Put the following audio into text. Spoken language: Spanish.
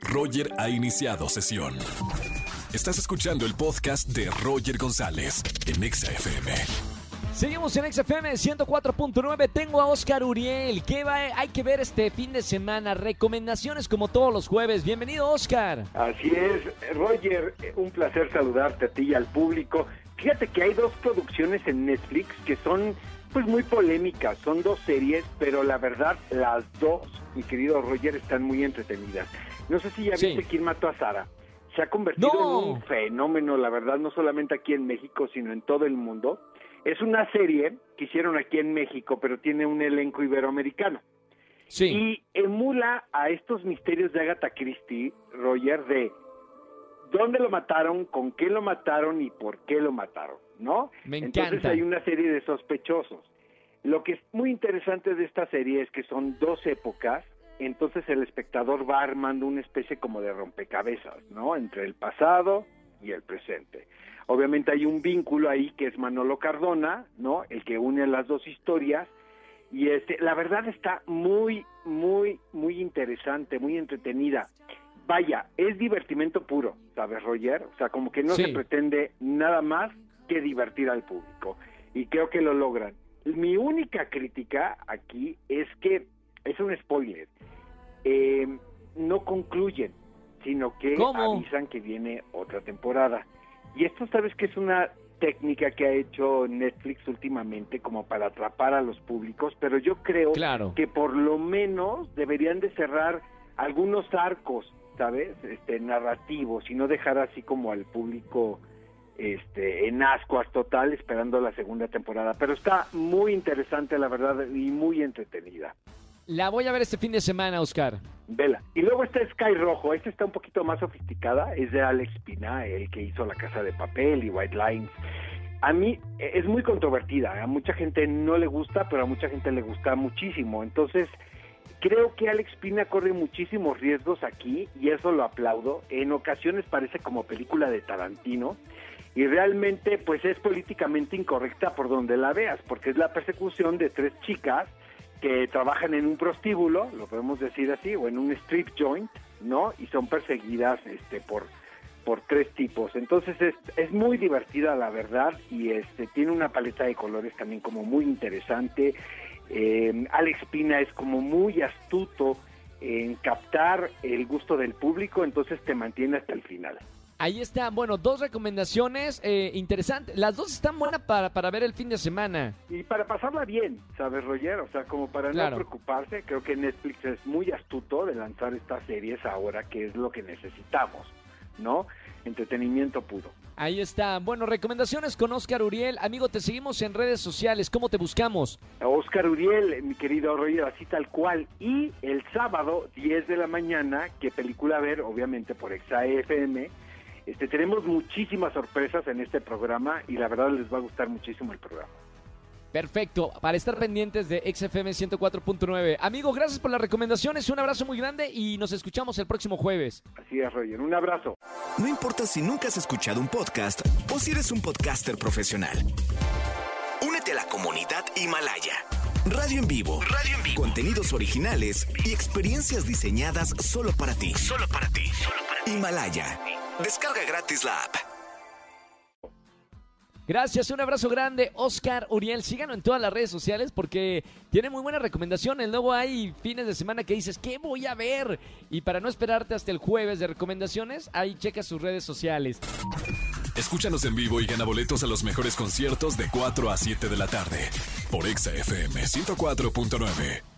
Roger ha iniciado sesión. Estás escuchando el podcast de Roger González en Exa FM. Seguimos en XFM 104.9. Tengo a Oscar Uriel. ¿Qué va, hay que ver este fin de semana? Recomendaciones como todos los jueves. Bienvenido, Oscar. Así es, Roger, un placer saludarte a ti y al público. Fíjate que hay dos producciones en Netflix que son pues muy polémicas, son dos series, pero la verdad las dos, mi querido Roger, están muy entretenidas. No sé si ya Sí. viste quién mató a Sara. Se ha convertido No. en un fenómeno, la verdad, no solamente aquí en México, sino en todo el mundo. Es una serie que hicieron aquí en México, pero tiene un elenco iberoamericano. Sí. Y emula a estos misterios de Agatha Christie, Roger, de dónde lo mataron, con qué lo mataron y por qué lo mataron, ¿no? Me Entonces encanta. hay una serie de sospechosos. Lo que es muy interesante de esta serie es que son dos épocas, entonces el espectador va armando una especie como de rompecabezas, ¿no? Entre el pasado y el presente. Obviamente hay un vínculo ahí que es Manolo Cardona, ¿no? El que une las dos historias y este, la verdad está muy, muy, muy interesante, muy entretenida. Vaya, es divertimento puro, ¿sabes, Roger? O sea, como que no Sí. se pretende nada más que divertir al público. Y creo que lo logran. Mi única crítica aquí es que es un spoiler. Que ¿Cómo? avisan que viene otra temporada. Y esto, ¿sabes que es una técnica que ha hecho Netflix últimamente como para atrapar a los públicos? Pero yo creo Claro. que por lo menos deberían de cerrar algunos arcos, ¿sabes? Este narrativos y no dejar así como al público este en ascuas total esperando la segunda temporada, pero está muy interesante la verdad y muy entretenida. La voy a ver este fin de semana, Oscar. Vela. Y luego está Sky Rojo, esta está un poquito más sofisticada, es de Alex Pina, el que hizo La Casa de Papel y White Lines. A mí eh, es muy controvertida, a mucha gente no le gusta, pero a mucha gente le gusta muchísimo. Entonces, creo que Alex Pina corre muchísimos riesgos aquí y eso lo aplaudo. En ocasiones parece como película de Tarantino y realmente pues es políticamente incorrecta por donde la veas, porque es la persecución de tres chicas que trabajan en un prostíbulo, lo podemos decir así, o en un strip joint, ¿no? Y son perseguidas este por por tres tipos. Entonces es, es muy divertida la verdad y este tiene una paleta de colores también como muy interesante. Eh, Alex Pina es como muy astuto en captar el gusto del público, entonces te mantiene hasta el final. Ahí están, bueno, dos recomendaciones eh, interesantes. Las dos están buenas para, para ver el fin de semana. Y para pasarla bien, ¿sabes, Roger? O sea, como para Claro. no preocuparse, creo que Netflix es muy astuto de lanzar estas series ahora, que es lo que necesitamos, ¿no? Entretenimiento puro. Ahí está. Bueno, recomendaciones con Oscar Uriel. Amigo, te seguimos en redes sociales. ¿Cómo te buscamos? Oscar Uriel, mi querido Roger, así tal cual. Y el sábado, 10 de la mañana, ¿qué película ver? Obviamente por Exa FM. Este, tenemos muchísimas sorpresas en este programa y la verdad les va a gustar muchísimo el programa. Perfecto, para estar pendientes de XFM 104.9. Amigo, gracias por las recomendaciones. Un abrazo muy grande y nos escuchamos el próximo jueves. Así es, Roger. Un abrazo. No importa si nunca has escuchado un podcast o si eres un podcaster profesional. Únete a la comunidad Himalaya. Radio en vivo. Radio en vivo. Contenidos originales y experiencias diseñadas solo para ti. Solo para ti. Himalaya. Descarga gratis la app. Gracias, un abrazo grande, Oscar Uriel. Síganlo en todas las redes sociales porque tiene muy buenas recomendaciones. Luego hay fines de semana que dices, ¿qué voy a ver? Y para no esperarte hasta el jueves de recomendaciones, ahí checa sus redes sociales. Escúchanos en vivo y gana boletos a los mejores conciertos de 4 a 7 de la tarde por Exa FM 104.9.